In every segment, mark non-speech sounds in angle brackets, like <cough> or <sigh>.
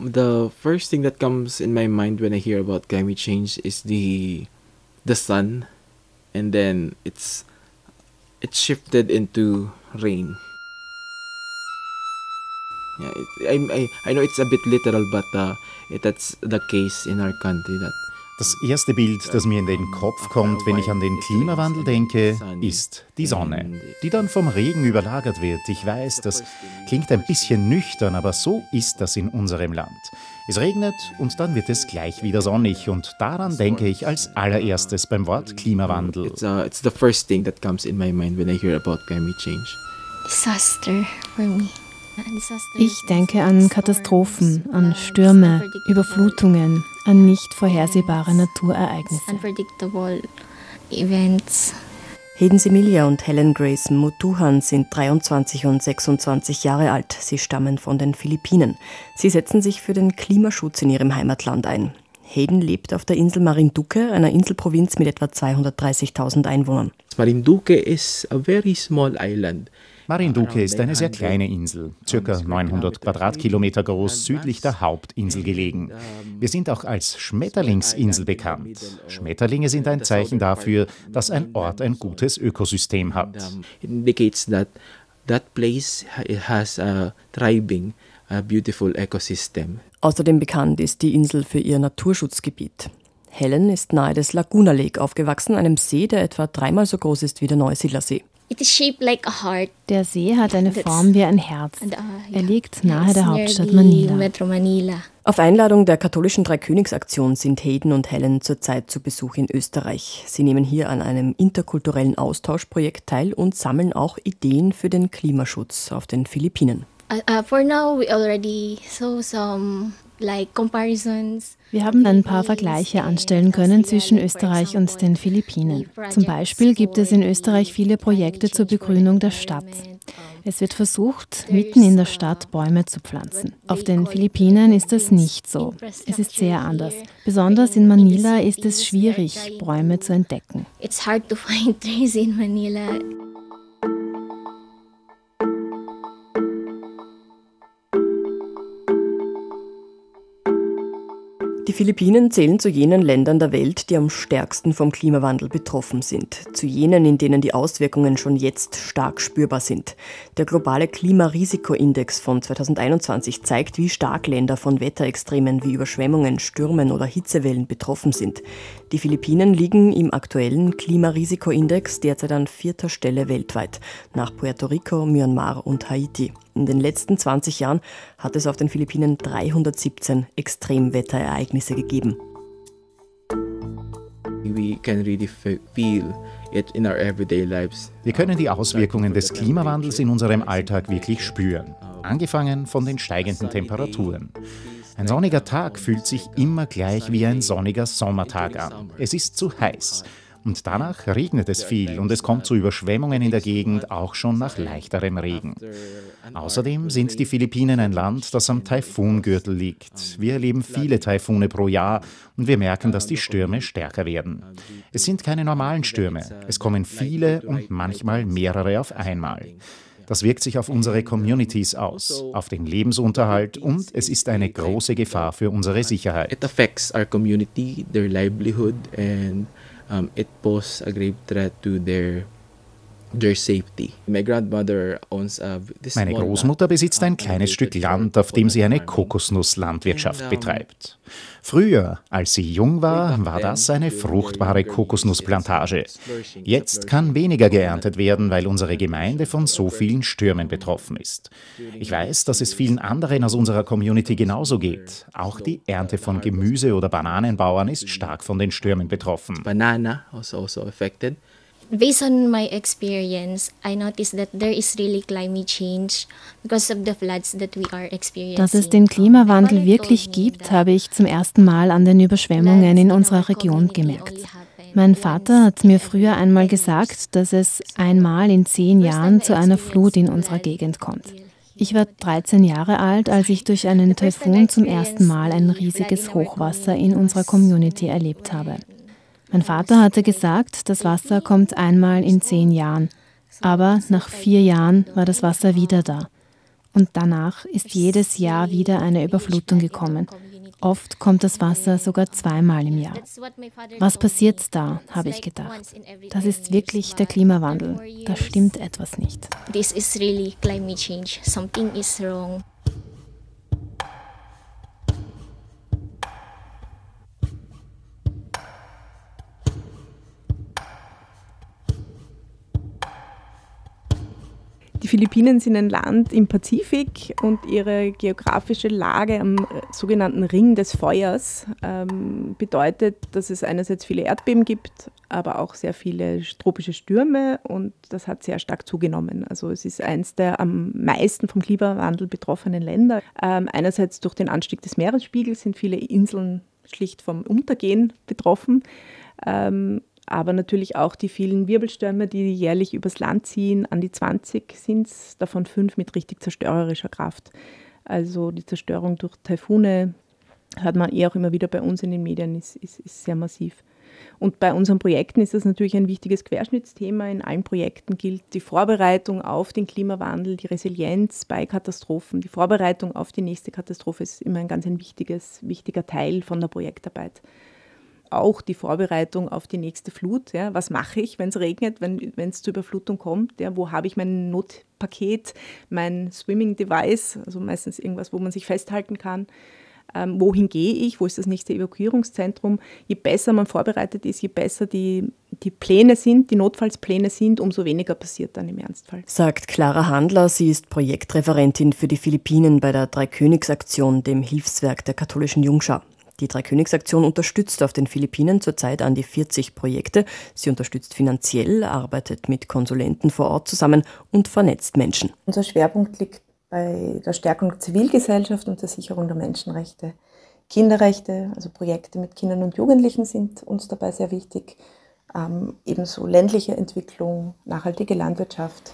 The first thing that comes in my mind when I hear about climate change is the the sun and then it's it shifted into rain. Yeah, it, I, I, I know it's a bit literal, but uh, it, that's the case in our country that Das erste Bild, das mir in den Kopf kommt, wenn ich an den Klimawandel denke, ist die Sonne, die dann vom Regen überlagert wird. Ich weiß, das klingt ein bisschen nüchtern, aber so ist das in unserem Land. Es regnet und dann wird es gleich wieder sonnig und daran denke ich als allererstes beim Wort Klimawandel. It's, uh, it's the first thing that comes in my mind when I hear about climate change. Disaster for me. Ich denke an Katastrophen, an Stürme, Überflutungen, an nicht vorhersehbare Naturereignisse. Unpredictable events. Heden Semilia und Helen Grace Mutuhan sind 23 und 26 Jahre alt. Sie stammen von den Philippinen. Sie setzen sich für den Klimaschutz in ihrem Heimatland ein. Hayden lebt auf der Insel Marinduque, einer Inselprovinz mit etwa 230.000 Einwohnern. Marinduque is a very small island. Marinduque ist eine sehr kleine Insel, circa 900 Quadratkilometer groß, südlich der Hauptinsel gelegen. Wir sind auch als Schmetterlingsinsel bekannt. Schmetterlinge sind ein Zeichen dafür, dass ein Ort ein gutes Ökosystem hat. It indicates that that place has a thriving, a beautiful ecosystem. Außerdem bekannt ist die Insel für ihr Naturschutzgebiet. Helen ist nahe des Laguna Lake aufgewachsen, einem See, der etwa dreimal so groß ist wie der Neusiedler See. It is shaped like a heart. Der See hat eine Form wie ein Herz. And, uh, Er liegt nahe der Hauptstadt Manila. Metro Manila. Auf Einladung der katholischen Dreikönigsaktion sind Hayden und Helen zurzeit zu Besuch in Österreich. Sie nehmen hier an einem interkulturellen Austauschprojekt teil und sammeln auch Ideen für den Klimaschutz auf den Philippinen. Uh, uh, for now, we already saw some. Wir haben ein paar Vergleiche anstellen können zwischen Österreich und den Philippinen. Zum Beispiel gibt es in Österreich viele Projekte zur Begrünung der Stadt. Es wird versucht, mitten in der Stadt Bäume zu pflanzen. Auf den Philippinen ist das nicht so. Es ist sehr anders. Besonders in Manila ist es schwierig, Bäume zu entdecken. It's hard to <laughs> find trees in Manila. Die Philippinen zählen zu jenen Ländern der Welt, die am stärksten vom Klimawandel betroffen sind. Zu jenen, in denen die Auswirkungen schon jetzt stark spürbar sind. Der globale Klimarisikoindex von 2021 zeigt, wie stark Länder von Wetterextremen wie Überschwemmungen, Stürmen oder Hitzewellen betroffen sind. Die Philippinen liegen im aktuellen Klimarisikoindex derzeit an vierter Stelle weltweit, nach Puerto Rico, Myanmar und Haiti. In den letzten 20 Jahren hat es auf den Philippinen 317 Extremwetterereignisse gegeben. We can really feel. Wir können die Auswirkungen des Klimawandels in unserem Alltag wirklich spüren, angefangen von den steigenden Temperaturen. Ein sonniger Tag fühlt sich immer gleich wie ein sonniger Sommertag an. Es ist zu heiß. Und danach regnet es viel und es kommt zu Überschwemmungen in der Gegend, auch schon nach leichterem Regen. Außerdem sind die Philippinen ein Land, das am Taifungürtel liegt. Wir erleben viele Taifune pro Jahr und wir merken, dass die Stürme stärker werden. Es sind keine normalen Stürme. Es kommen viele und manchmal mehrere auf einmal. Das wirkt sich auf unsere Communities aus, auf den Lebensunterhalt und es ist eine große Gefahr für unsere Sicherheit. It affects our community, their livelihood, and um, it poses a grave threat to their Meine small Großmutter besitzt ein uh, kleines Stück 34 Land, auf dem sie eine. Kokosnusslandwirtschaft betreibt. Früher, als sie jung war, war das eine fruchtbare Kokosnussplantage. Jetzt kann weniger geerntet werden, weil unsere Gemeinde von so vielen Stürmen betroffen ist. Ich weiß, dass es vielen anderen aus unserer Community genauso geht. Auch die Ernte von Gemüse- oder Bananenbauern ist stark von den Stürmen betroffen. Banana was also affected. Based on my experience, I noticed that there is really climate change because of the floods that we are experiencing. Dass es den Klimawandel wirklich gibt, habe ich zum ersten Mal an den Überschwemmungen in unserer Region gemerkt. Mein Vater hat mir früher einmal gesagt, dass es einmal in zehn Jahren zu einer Flut in unserer Gegend kommt. Ich war 13 Jahre alt, als ich durch einen Taifun zum ersten Mal ein riesiges Hochwasser in unserer Community erlebt habe. Mein Vater hatte gesagt, das Wasser kommt einmal in zehn Jahren. Aber nach vier Jahren war das Wasser wieder da. Und danach ist jedes Jahr wieder eine Überflutung gekommen. Oft kommt das Wasser sogar zweimal im Jahr. Was passiert da, habe ich gedacht. Das ist wirklich der Klimawandel. Da stimmt etwas nicht. This is really climate change. Something is wrong. Philippinen sind ein Land im Pazifik und ihre geografische Lage am äh, sogenannten Ring des Feuers ähm, bedeutet, dass es einerseits viele Erdbeben gibt, aber auch sehr viele tropische Stürme und das hat sehr stark zugenommen. Also es ist eines der am meisten vom Klimawandel betroffenen Länder. Ähm, einerseits durch den Anstieg des Meeresspiegels sind viele Inseln schlicht vom Untergehen betroffen. Ähm, aber natürlich auch die vielen Wirbelstürme, die jährlich übers Land ziehen. An die 20 sind es, davon fünf mit richtig zerstörerischer Kraft. Also die Zerstörung durch Taifune, hört man eh auch immer wieder bei uns in den Medien, ist, ist, ist sehr massiv. Und bei unseren Projekten ist das natürlich ein wichtiges Querschnittsthema. In allen Projekten gilt die Vorbereitung auf den Klimawandel, die Resilienz bei Katastrophen. Die Vorbereitung auf die nächste Katastrophe ist immer ein ganz ein wichtiges, wichtiger Teil von der Projektarbeit auch die Vorbereitung auf die nächste Flut. Ja. Was mache ich, wenn es regnet, wenn es zur Überflutung kommt? Ja. Wo habe ich mein Notpaket, mein Swimming Device, also meistens irgendwas, wo man sich festhalten kann? Ähm, wohin gehe ich? Wo ist das nächste Evakuierungszentrum? Je besser man vorbereitet ist, je besser die, die Pläne sind, die Notfallspläne sind, umso weniger passiert dann im Ernstfall. Sagt Clara Handler. Sie ist Projektreferentin für die Philippinen bei der Dreikönigsaktion, dem Hilfswerk der katholischen Jungschar. Die Dreikönigsaktion unterstützt auf den Philippinen zurzeit an die 40 Projekte. Sie unterstützt finanziell, arbeitet mit Konsulenten vor Ort zusammen und vernetzt Menschen. Unser Schwerpunkt liegt bei der Stärkung der Zivilgesellschaft und der Sicherung der Menschenrechte. Kinderrechte, also Projekte mit Kindern und Jugendlichen sind uns dabei sehr wichtig. Ähm, ebenso ländliche Entwicklung, nachhaltige Landwirtschaft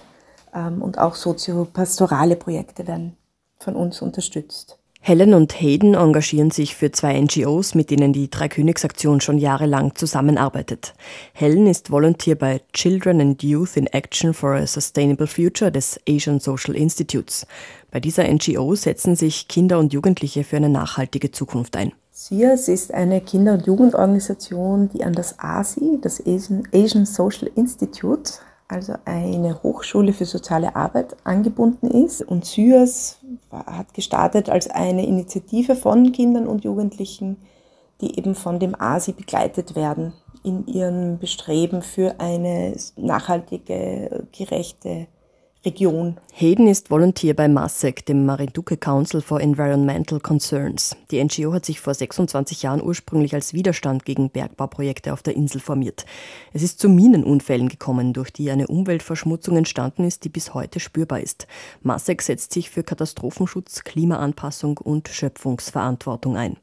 ähm, und auch soziopastorale Projekte werden von uns unterstützt. Helen und Hayden engagieren sich für zwei NGOs, mit denen die Dreikönigsaktion schon jahrelang zusammenarbeitet. Helen ist Volunteer bei Children and Youth in Action for a Sustainable Future des Asian Social Institutes. Bei dieser NGO setzen sich Kinder und Jugendliche für eine nachhaltige Zukunft ein. SIAS ist eine Kinder- und Jugendorganisation, die an das ASI, das Asian Social Institute, also eine Hochschule für soziale Arbeit angebunden ist. Und SYAS hat gestartet als eine Initiative von Kindern und Jugendlichen, die eben von dem ASI begleitet werden in ihrem Bestreben für eine nachhaltige, gerechte Region. Hayden ist Volontier bei MASEC, dem Marinduque Council for Environmental Concerns. Die NGO hat sich vor 26 Jahren ursprünglich als Widerstand gegen Bergbauprojekte auf der Insel formiert. Es ist zu Minenunfällen gekommen, durch die eine Umweltverschmutzung entstanden ist, die bis heute spürbar ist. MASEC setzt sich für Katastrophenschutz, Klimaanpassung und Schöpfungsverantwortung ein.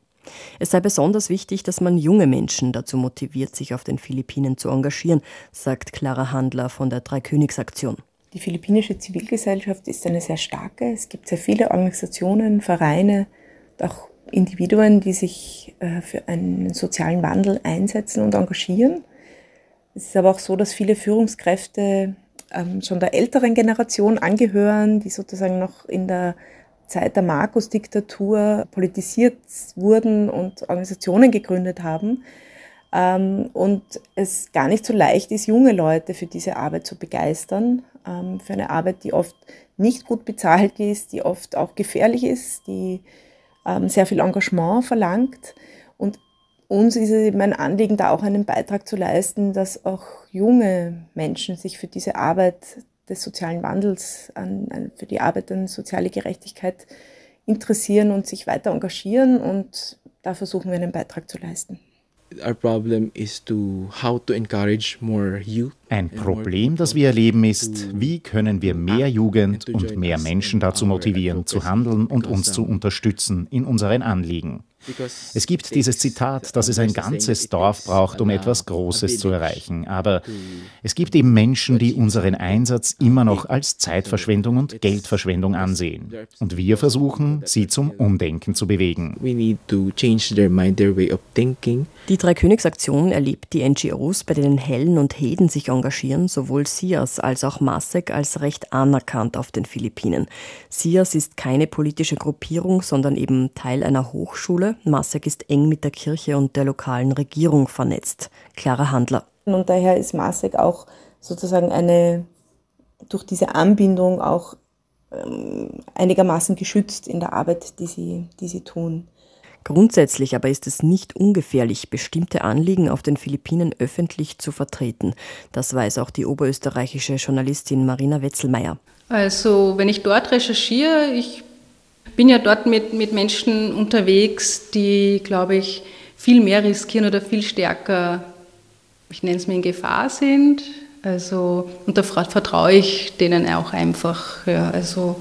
Es sei besonders wichtig, dass man junge Menschen dazu motiviert, sich auf den Philippinen zu engagieren, sagt Clara Handler von der Dreikönigsaktion. Die philippinische Zivilgesellschaft ist eine sehr starke. Es gibt sehr viele Organisationen, Vereine, auch Individuen, die sich äh, für einen sozialen Wandel einsetzen und engagieren. Es ist aber auch so, dass viele Führungskräfte ähm, schon der älteren Generation angehören, die sozusagen noch in der Zeit der Markus-Diktatur politisiert wurden und Organisationen gegründet haben. Ähm, und es gar nicht so leicht ist, junge Leute für diese Arbeit zu begeistern ähm, für eine Arbeit, die oft nicht gut bezahlt ist, die oft auch gefährlich ist, die ähm, sehr viel Engagement verlangt. Und uns ist es eben ein Anliegen, da auch einen Beitrag zu leisten, dass auch junge Menschen sich für diese Arbeit des sozialen Wandels, an, an, für die Arbeit an soziale Gerechtigkeit interessieren und sich weiter engagieren. Und da versuchen wir einen Beitrag zu leisten. Ein Problem, das wir erleben, ist, wie können wir mehr Jugend und mehr Menschen dazu motivieren, zu handeln und uns zu unterstützen in unseren Anliegen. Es gibt dieses Zitat, dass es ein ganzes Dorf braucht, um etwas Großes zu erreichen. Aber es gibt eben Menschen, die unseren Einsatz immer noch als Zeitverschwendung und Geldverschwendung ansehen. Und wir versuchen, sie zum Umdenken zu bewegen. Die Dreikönigsaktion erlebt die NGOs, bei denen Helen und Heden sich engagieren, sowohl SIAS als auch MASEC als recht anerkannt auf den Philippinen. SIAS ist keine politische Gruppierung, sondern eben Teil einer Hochschule. MASEC ist eng mit der Kirche und der lokalen Regierung vernetzt. Clara Handler. Und daher ist MASEC auch sozusagen eine, durch diese Anbindung auch ähm, einigermaßen geschützt in der Arbeit, die sie, die sie tun. Grundsätzlich aber ist es nicht ungefährlich, bestimmte Anliegen auf den Philippinen öffentlich zu vertreten. Das weiß auch die oberösterreichische Journalistin Marina Wetzelmeier. Also wenn ich dort recherchiere, ich bin ja dort mit, mit Menschen unterwegs, die, glaube ich, viel mehr riskieren oder viel stärker, ich nenne es mir, in Gefahr sind. Also, und da vertraue ich denen auch einfach. Ja, also,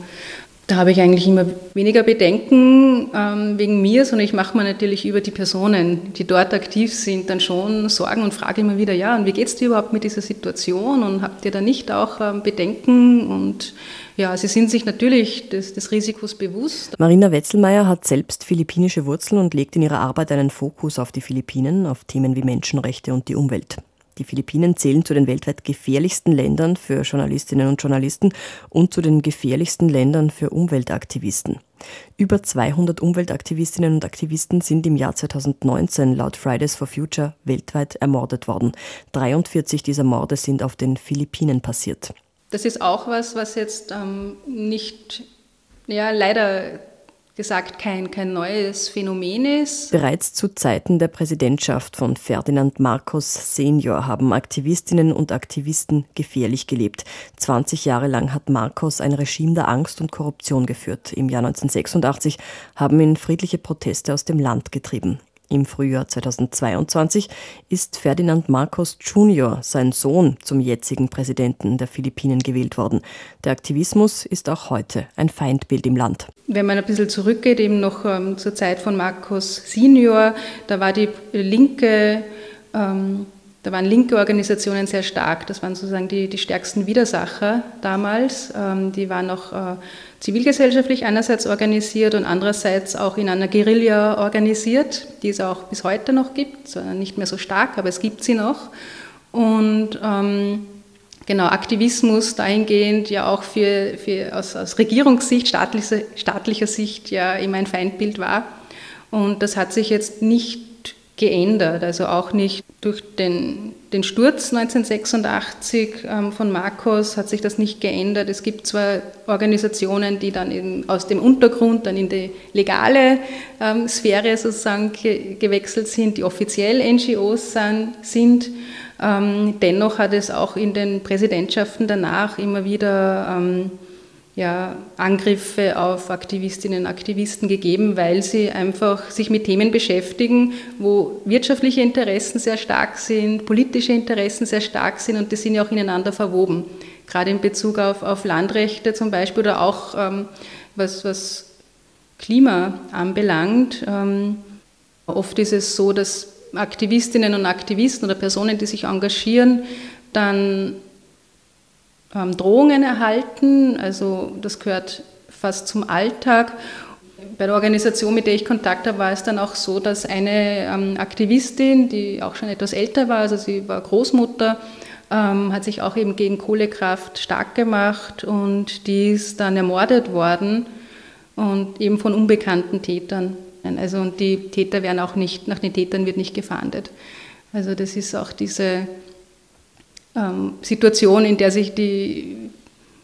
da habe ich eigentlich immer weniger Bedenken ähm, wegen mir, sondern ich mache mir natürlich über die Personen, die dort aktiv sind, dann schon Sorgen und frage immer wieder, ja, und wie geht es dir überhaupt mit dieser Situation und habt ihr da nicht auch ähm, Bedenken? Und ja, sie sind sich natürlich des, des Risikos bewusst. Marina Wetzelmeier hat selbst philippinische Wurzeln und legt in ihrer Arbeit einen Fokus auf die Philippinen, auf Themen wie Menschenrechte und die Umwelt. Die Philippinen zählen zu den weltweit gefährlichsten Ländern für Journalistinnen und Journalisten und zu den gefährlichsten Ländern für Umweltaktivisten. Über 200 Umweltaktivistinnen und Aktivisten sind im Jahr 2019 laut Fridays for Future weltweit ermordet worden. 43 dieser Morde sind auf den Philippinen passiert. Das ist auch was, was jetzt ähm, nicht, ja, leider gesagt kein, kein neues Phänomen ist. Bereits zu Zeiten der Präsidentschaft von Ferdinand Marcos Senior haben Aktivistinnen und Aktivisten gefährlich gelebt. 20 Jahre lang hat Marcos ein Regime der Angst und Korruption geführt. Im Jahr 1986 haben ihn friedliche Proteste aus dem Land getrieben. Im Frühjahr 2022 ist Ferdinand Marcos Jr., sein Sohn, zum jetzigen Präsidenten der Philippinen gewählt worden. Der Aktivismus ist auch heute ein Feindbild im Land. Wenn man ein bisschen zurückgeht, eben noch ähm, zur Zeit von Marcos Senior, da war die linke ähm, da waren linke Organisationen sehr stark. Das waren sozusagen die, die stärksten Widersacher damals. Ähm, die waren auch äh, zivilgesellschaftlich einerseits organisiert und andererseits auch in einer Guerilla organisiert, die es auch bis heute noch gibt. Nicht mehr so stark, aber es gibt sie noch. Und ähm, genau, Aktivismus dahingehend ja auch für, für aus, aus Regierungssicht, staatlicher, staatlicher Sicht ja immer ein Feindbild war. Und das hat sich jetzt nicht geändert, also auch nicht durch den, den Sturz 1986 ähm, von Marcos hat sich das nicht geändert. Es gibt zwar Organisationen, die dann eben aus dem Untergrund dann in die legale ähm, Sphäre sozusagen ge gewechselt sind, die offiziell NGOs sind. sind. Ähm, dennoch hat es auch in den Präsidentschaften danach immer wieder ähm, ja, Angriffe auf Aktivistinnen und Aktivisten gegeben, weil sie einfach sich mit Themen beschäftigen, wo wirtschaftliche Interessen sehr stark sind, politische Interessen sehr stark sind und die sind ja auch ineinander verwoben. Gerade in Bezug auf, auf Landrechte zum Beispiel oder auch ähm, was, was Klima anbelangt. Ähm, oft ist es so, dass Aktivistinnen und Aktivisten oder Personen, die sich engagieren, dann ähm, Drohungen erhalten. Also das gehört fast zum Alltag. Bei der Organisation, mit der ich Kontakt habe, war es dann auch so, dass eine ähm, Aktivistin, die auch schon etwas älter war, also sie war Großmutter, ähm, hat sich auch eben gegen Kohlekraft stark gemacht und die ist dann ermordet worden und eben von unbekannten Tätern. Also und die Täter werden auch nicht, nach den Tätern wird nicht gefahndet. Also das ist auch diese ähm, Situation, in der sich die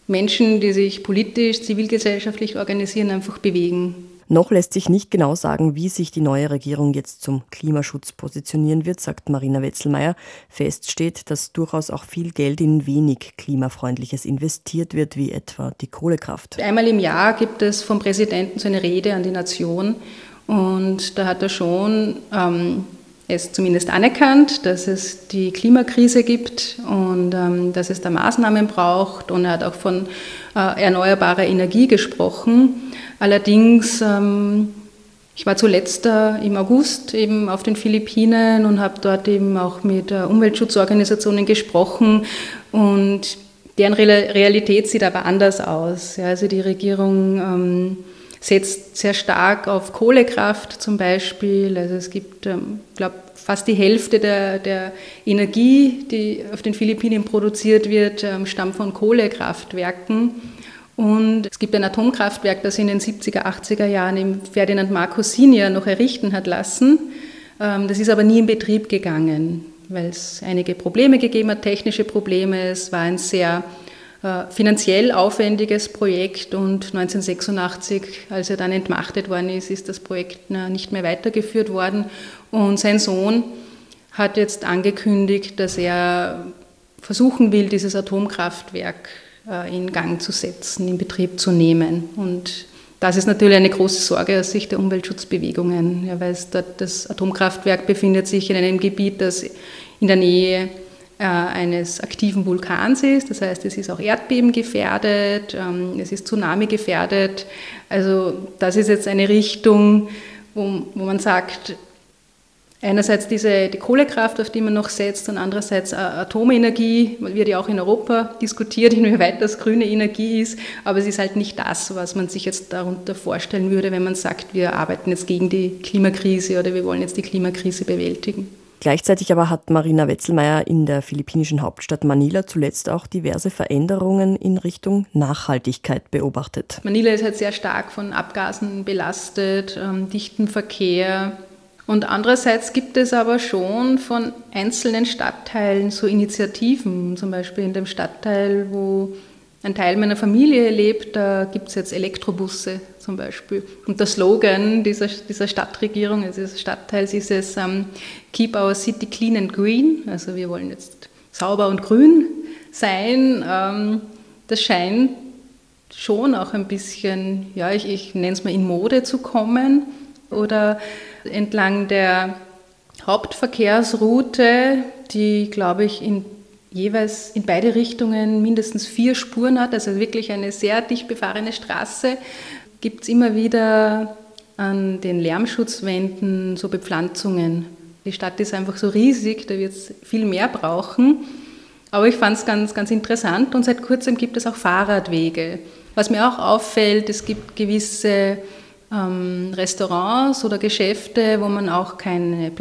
Menschen, die sich politisch, zivilgesellschaftlich organisieren, einfach bewegen. Noch lässt sich nicht genau sagen, wie sich die neue Regierung jetzt zum Klimaschutz positionieren wird, sagt Marina Wetzelmeier. Fest steht, dass durchaus auch viel Geld in wenig klimafreundliches investiert wird, wie etwa die Kohlekraft. Einmal im Jahr gibt es vom Präsidenten so eine Rede an die Nation und da hat er schon ähm, es zumindest anerkannt, dass es die Klimakrise gibt und ähm, dass es da Maßnahmen braucht. Und er hat auch von äh, erneuerbarer Energie gesprochen. Allerdings, ähm, Ich war zuletzt äh, im August eben auf den Philippinen und habe dort eben auch mit äh, Umweltschutzorganisationen gesprochen und deren Realität sieht aber anders aus. Ja, also die Regierung ähm, setzt sehr stark auf Kohlekraft zum Beispiel. Also es gibt, ähm, glaube fast die Hälfte der, der, Energie, die auf den Philippinen produziert wird, ähm, stammt von Kohlekraftwerken. Und es gibt ein Atomkraftwerk, das in den 70er, 80er Jahren im Ferdinand Marcos Senior noch errichten hat lassen. Ähm, das ist aber nie in Betrieb gegangen, weil es einige Probleme gegeben hat, technische Probleme. Es war ein sehr finanziell aufwendiges Projekt und 1986, als er dann entmachtet worden ist, ist das Projekt nicht mehr weitergeführt worden. Und sein Sohn hat jetzt angekündigt, dass er versuchen will, dieses Atomkraftwerk äh, in Gang zu setzen, in Betrieb zu nehmen. Und das ist natürlich eine große Sorge aus Sicht der Umweltschutzbewegungen. Ja, weil das Atomkraftwerk befindet sich in einem Gebiet, das in der Nähe äh, eines aktiven Vulkans ist. Das heißt, es ist auch Erdbeben gefährdet, ähm, es ist Tsunami gefährdet. Also das ist jetzt eine Richtung, wo, wo man sagt, Einerseits diese, die Kohlekraft, auf die man noch setzt, und andererseits Atomenergie, wird ja auch in Europa diskutiert, <laughs> inwieweit das grüne Energie ist, aber es ist halt nicht das, was man sich jetzt darunter vorstellen würde, wenn man sagt, wir arbeiten jetzt gegen die Klimakrise oder wir wollen jetzt die Klimakrise bewältigen. Gleichzeitig aber hat Marina Wetzelmeier in der philippinischen Hauptstadt Manila zuletzt auch diverse Veränderungen in Richtung Nachhaltigkeit beobachtet. Manila ist halt sehr stark von Abgasen belastet, ähm, dichten Verkehr, und andererseits gibt es aber schon von einzelnen Stadtteilen so Initiativen, zum Beispiel in dem Stadtteil, wo ein Teil meiner Familie lebt, da gibt es jetzt Elektrobusse zum Beispiel. Und der Slogan dieser, dieser Stadtregierung, also dieses Stadtteils, ist es um, ähm, Keep our city clean and green. Also wir wollen jetzt sauber und grün sein. Ähm, das scheint schon auch ein bisschen, ja, ich, ich nenne es mal in Mode zu kommen. Oder entlang der Hauptverkehrsroute, die, glaube ich, in jeweils in beide Richtungen mindestens vier Spuren hat, also wirklich eine sehr dicht befahrene Straße, gibt es immer wieder an den Lärmschutzwänden so Bepflanzungen. Die Stadt ist einfach so riesig, da wird es viel mehr brauchen. Aber ich fand es ganz, ganz interessant und seit kurzem gibt es auch Fahrradwege. Was mir auch auffällt, es gibt gewisse ähm, Restaurants oder Geschäfte, wo man auch keine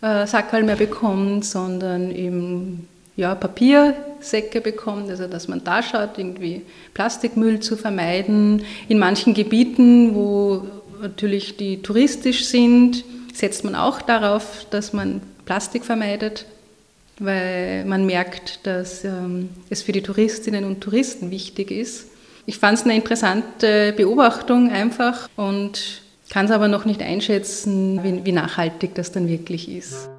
Plastiksackerl mehr bekommt, sondern eben ja, Papiersäcke bekommt, also dass man da schaut, irgendwie Plastikmüll zu vermeiden. In manchen Gebieten, wo natürlich die touristisch sind, setzt man auch darauf, dass man Plastik vermeidet, weil man merkt, dass ähm, es für die Touristinnen und Touristen wichtig ist. Ich fand es eine interessante Beobachtung einfach und kann es aber noch nicht einschätzen, wie, wie nachhaltig das dann wirklich ist.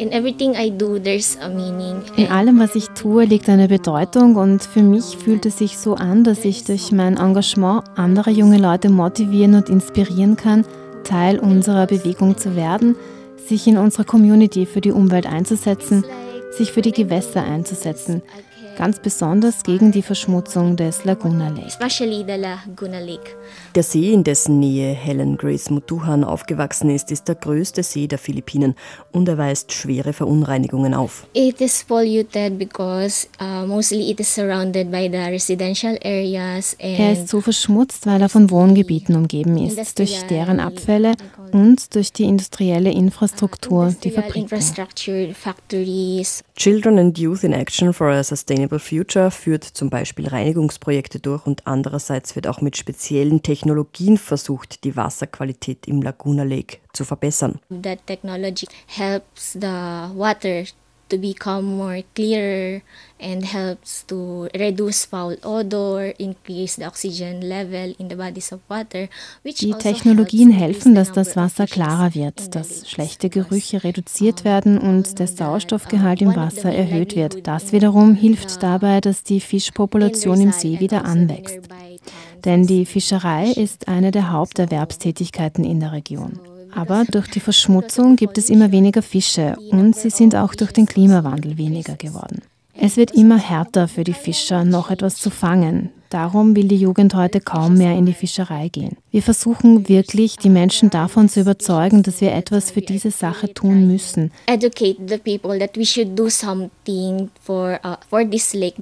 In everything I do, there's a meaning. In allem, was ich tue, liegt eine Bedeutung und für mich fühlt es sich so an, dass ich durch mein Engagement andere junge Leute motivieren und inspirieren kann, Teil unserer Bewegung zu werden, sich in unserer Community für die Umwelt einzusetzen, sich für die Gewässer einzusetzen ganz besonders gegen die Verschmutzung des Laguna Lake. Especially the Laguna Lake. Der See, in dessen Nähe Helen Grace Mutuhan aufgewachsen ist, ist der größte See der Philippinen und er weist schwere Verunreinigungen auf. It is polluted because uh, mostly it is surrounded by the residential areas. er ist so verschmutzt, weil er von Wohngebieten umgeben ist, durch deren Abfälle und durch die industrielle Infrastruktur, die Fabriken. Children and Youth in Action for a Sustainable Future führt zum Beispiel Reinigungsprojekte durch und andererseits wird auch mit speziellen Technologien versucht, die Wasserqualität im Laguna Lake zu verbessern. That technology helps the water to become more clearer and helps to reduce foul odor, increase the oxygen level in the bodies of water. Die also Technologien helfen, dass das Wasser klarer wird, dass schlechte Gerüche reduziert werden und der Sauerstoffgehalt im Wasser erhöht wird. Das wiederum hilft dabei, dass die Fischpopulation im See wieder also anwächst. Denn die Fischerei ist eine der Haupterwerbstätigkeiten in der Region. Aber durch die Verschmutzung gibt es immer weniger Fische und sie sind auch durch den Klimawandel weniger geworden. Es wird immer härter für die Fischer, noch etwas zu fangen. Darum will die Jugend heute kaum mehr in die Fischerei gehen. Wir versuchen wirklich, die Menschen davon zu überzeugen, dass wir etwas für diese Sache tun müssen. Uh,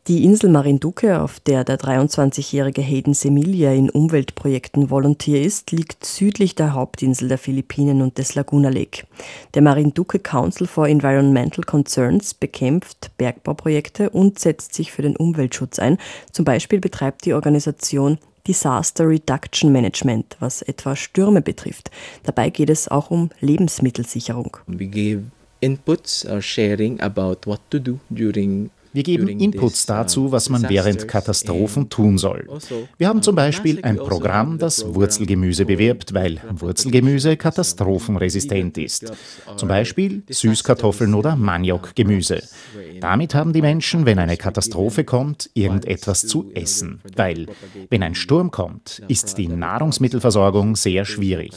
die Insel Marinduque, auf der der 23-jährige Hayden Semilia in Umweltprojekten Volontier ist, liegt südlich der Hauptinsel der Philippinen und des Laguna Lake. Der Marinduque Council for Environmental Concerns bekämpft Bergbauprojekte und setzt sich für den Umweltschutz ein. Zum Beispiel betreibt betreibt die Organisation Disaster Reduction Management, was etwa Stürme betrifft. Dabei geht es auch um Lebensmittelsicherung. We give inputs or sharing about what to do during wir geben Inputs uh, dazu, was man während Katastrophen tun soll. Also, Wir haben zum Beispiel ein also Programm, das Wurzelgemüse bewirbt, weil Wurzelgemüse katastrophenresistent ist. Zum Beispiel Süßkartoffeln oder Maniokgemüse. Damit haben die Menschen, wenn eine Katastrophe kommt, irgendetwas zu essen. Weil, wenn ein Sturm kommt, ist die Nahrungsmittelversorgung sehr schwierig.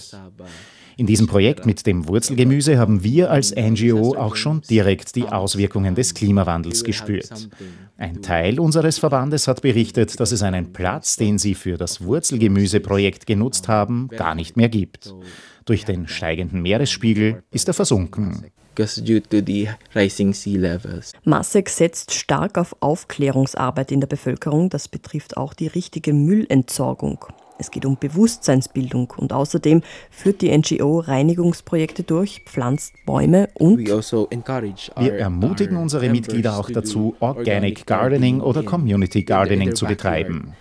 In diesem Projekt mit dem Wurzelgemüse haben wir als NGO auch schon direkt die Auswirkungen des Klimawandels gespürt. Ein Teil unseres Verbandes hat berichtet, dass es einen Platz, den sie für das Wurzelgemüseprojekt genutzt haben, gar nicht mehr gibt. Durch den steigenden Meeresspiegel ist er versunken. Masek setzt stark auf Aufklärungsarbeit in der Bevölkerung. Das betrifft auch die richtige Müllentsorgung. Es geht um Bewusstseinsbildung und außerdem führt die NGO Reinigungsprojekte durch, pflanzt Bäume und also wir ermutigen unsere Mitglieder auch dazu, Organic Gardening oder Community Gardening zu betreiben.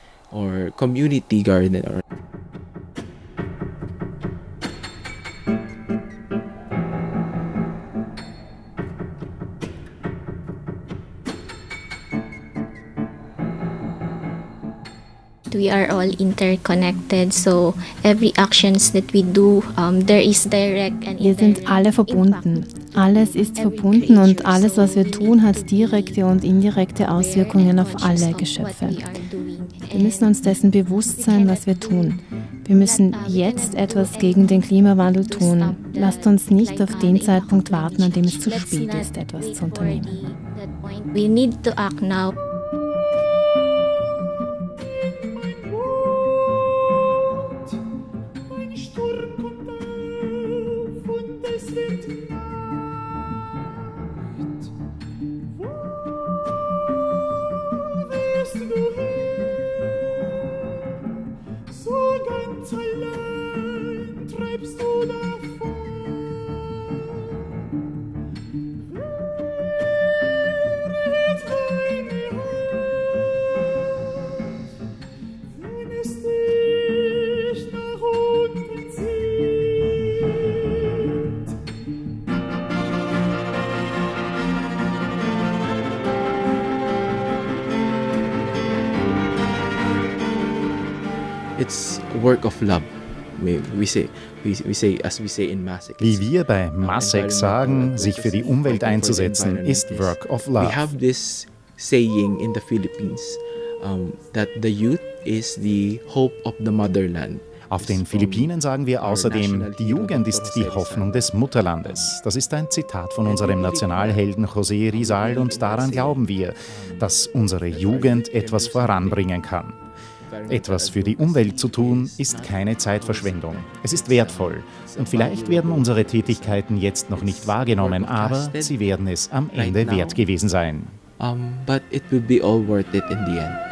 We are all interconnected. So every actions that we do, um, there is direct and Wir sind alle verbunden. Alles ist verbunden und alles, was wir tun, hat direkte und indirekte Auswirkungen auf alle Geschöpfe. Wir müssen uns dessen bewusst sein, was wir tun. Wir müssen jetzt etwas gegen den Klimawandel tun. Lasst uns nicht auf den Zeitpunkt warten, an dem es zu spät ist, etwas zu unternehmen. We need to act now. Zeilen. Work of love. We say, we, we say, as we say in Masek. Wie wir bei Masek sagen, sich für die Umwelt einzusetzen, ist Work of Love. We have this saying in the Philippines um, that the youth is the hope of the motherland. Auf den Philippinen sagen wir außerdem, die Jugend ist die Hoffnung des Mutterlandes. Das ist ein Zitat von unserem Nationalhelden José Rizal und daran glauben wir, dass unsere Jugend etwas voranbringen kann. Etwas für die Umwelt zu tun, ist keine Zeitverschwendung. Es ist wertvoll. Und vielleicht werden unsere Tätigkeiten jetzt noch nicht wahrgenommen, aber sie werden es am Ende wert gewesen sein. Um, but it will be all worth it in the end.